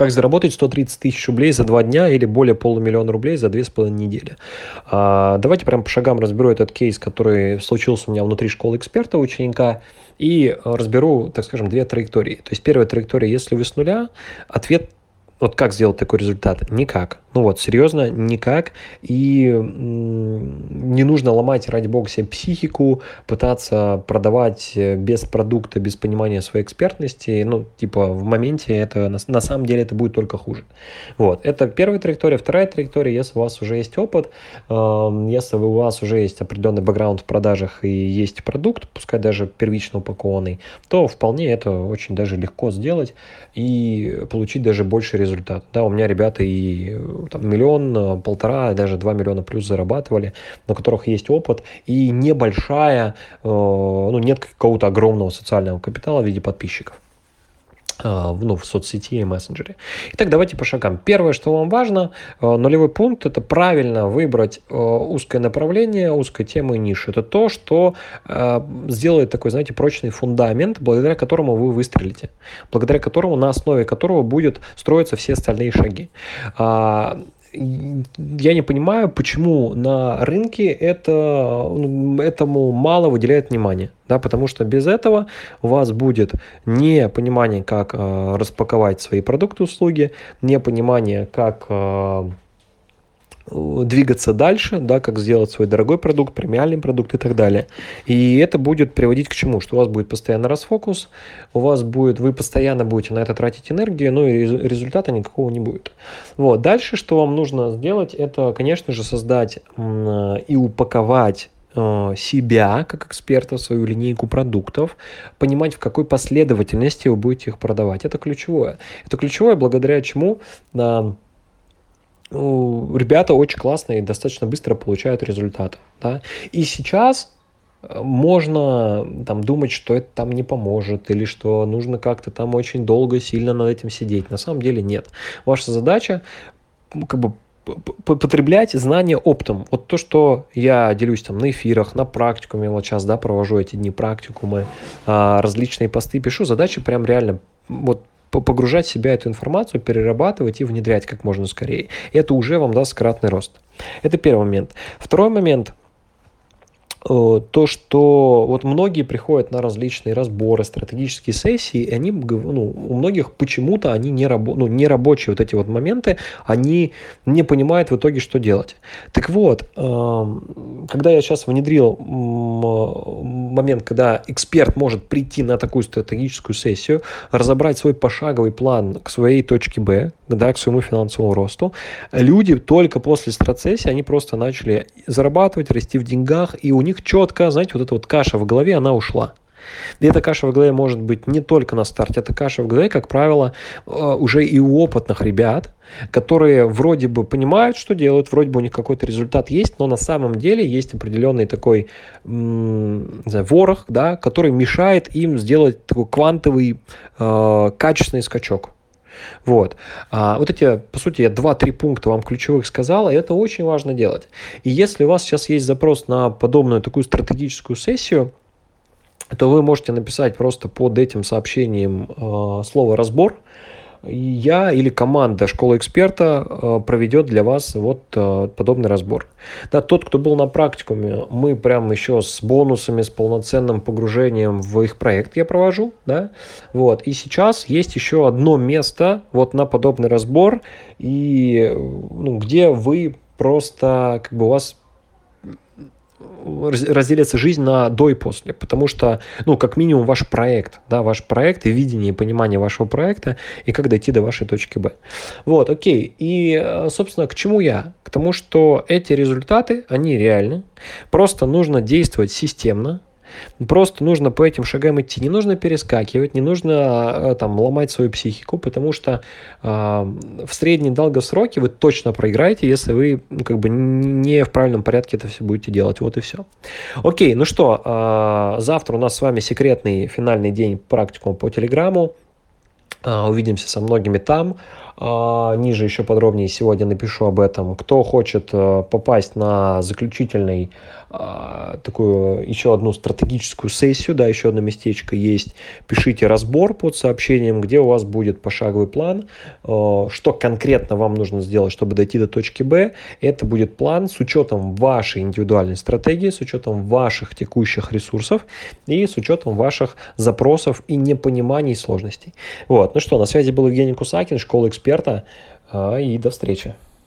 Как заработать 130 тысяч рублей за два дня или более полумиллиона рублей за две с половиной недели? А, давайте прям по шагам разберу этот кейс, который случился у меня внутри школы эксперта ученика, и разберу, так скажем, две траектории. То есть первая траектория, если вы с нуля, ответ вот как сделать такой результат? Никак. Ну вот, серьезно, никак. И не нужно ломать, ради бога, себе психику, пытаться продавать э, без продукта, без понимания своей экспертности. Ну, типа, в моменте это, на, на самом деле, это будет только хуже. Вот, это первая траектория. Вторая траектория, если у вас уже есть опыт, э, если у вас уже есть определенный бэкграунд в продажах и есть продукт, пускай даже первично упакованный, то вполне это очень даже легко сделать и получить даже больше результат. Да, у меня ребята и там, миллион, э, полтора, даже два миллиона плюс зарабатывали, на которых есть опыт и небольшая, э, ну, нет какого-то огромного социального капитала в виде подписчиков ну, в соцсети и мессенджере. Итак, давайте по шагам. Первое, что вам важно, нулевой пункт, это правильно выбрать узкое направление, узкой темы и ниши. Это то, что сделает такой, знаете, прочный фундамент, благодаря которому вы выстрелите, благодаря которому, на основе которого будет строиться все остальные шаги. Я не понимаю, почему на рынке это, ну, этому мало выделяет внимание. Да, потому что без этого у вас будет не понимание, как э, распаковать свои продукты, услуги, не понимание, как э, двигаться дальше, да, как сделать свой дорогой продукт, премиальный продукт и так далее. И это будет приводить к чему? Что у вас будет постоянно расфокус, у вас будет, вы постоянно будете на это тратить энергию, но и результата никакого не будет. Вот. Дальше, что вам нужно сделать, это, конечно же, создать и упаковать э, себя как эксперта, свою линейку продуктов, понимать, в какой последовательности вы будете их продавать. Это ключевое. Это ключевое, благодаря чему ну, ребята очень классные и достаточно быстро получают результаты. Да? И сейчас э, можно там думать, что это там не поможет, или что нужно как-то там очень долго, сильно над этим сидеть. На самом деле нет. Ваша задача как бы потреблять знания оптом. Вот то, что я делюсь там на эфирах, на практикуме, вот сейчас, да, провожу эти дни практикумы, а, различные посты пишу, задача прям реально вот погружать в себя эту информацию, перерабатывать и внедрять как можно скорее. Это уже вам даст кратный рост. Это первый момент. Второй момент то, что вот многие приходят на различные разборы, стратегические сессии, и они, ну, у многих почему-то они не, рабо, ну, не рабочие вот эти вот моменты, они не понимают в итоге, что делать. Так вот, эм, когда я сейчас внедрил момент, когда эксперт может прийти на такую стратегическую сессию, разобрать свой пошаговый план к своей точке Б, да, к своему финансовому росту, люди только после стратсессии, они просто начали зарабатывать, расти в деньгах, и у них них четко, знаете, вот эта вот каша в голове, она ушла. И эта каша в голове может быть не только на старте, эта каша в голове, как правило, э, уже и у опытных ребят, которые вроде бы понимают, что делают, вроде бы у них какой-то результат есть, но на самом деле есть определенный такой м- знаю, ворох, да, который мешает им сделать такой квантовый э, качественный скачок. Вот. А вот эти, по сути, я 2-3 пункта вам ключевых сказал, и это очень важно делать. И если у вас сейчас есть запрос на подобную такую стратегическую сессию, то вы можете написать просто под этим сообщением э, слово «разбор», я или команда школы эксперта э, проведет для вас вот э, подобный разбор. Да, тот, кто был на практикуме, мы прям еще с бонусами, с полноценным погружением в их проект я провожу, да, вот, и сейчас есть еще одно место вот на подобный разбор, и, ну, где вы просто, как бы у вас разделяется жизнь на до и после, потому что, ну, как минимум, ваш проект, да, ваш проект и видение и понимание вашего проекта, и как дойти до вашей точки Б. Вот, окей. И, э, собственно, к чему я? К тому, что эти результаты, они реальны. Просто нужно действовать системно, Просто нужно по этим шагам идти. Не нужно перескакивать, не нужно э, там ломать свою психику, потому что э, в среднем долгосроке вы точно проиграете, если вы ну, как бы не в правильном порядке это все будете делать. Вот и все. Окей, ну что, э, завтра у нас с вами секретный финальный день практикума по Телеграму. А, увидимся со многими там. А, ниже еще подробнее сегодня напишу об этом. Кто хочет э, попасть на заключительный а, такую еще одну стратегическую сессию, да, еще одно местечко есть, пишите разбор под сообщением, где у вас будет пошаговый план, э, что конкретно вам нужно сделать, чтобы дойти до точки Б. Это будет план с учетом вашей индивидуальной стратегии, с учетом ваших текущих ресурсов и с учетом ваших запросов и непониманий сложностей. Вот. Ну что, на связи был Евгений Кусакин, школа эксперта, а, и до встречи.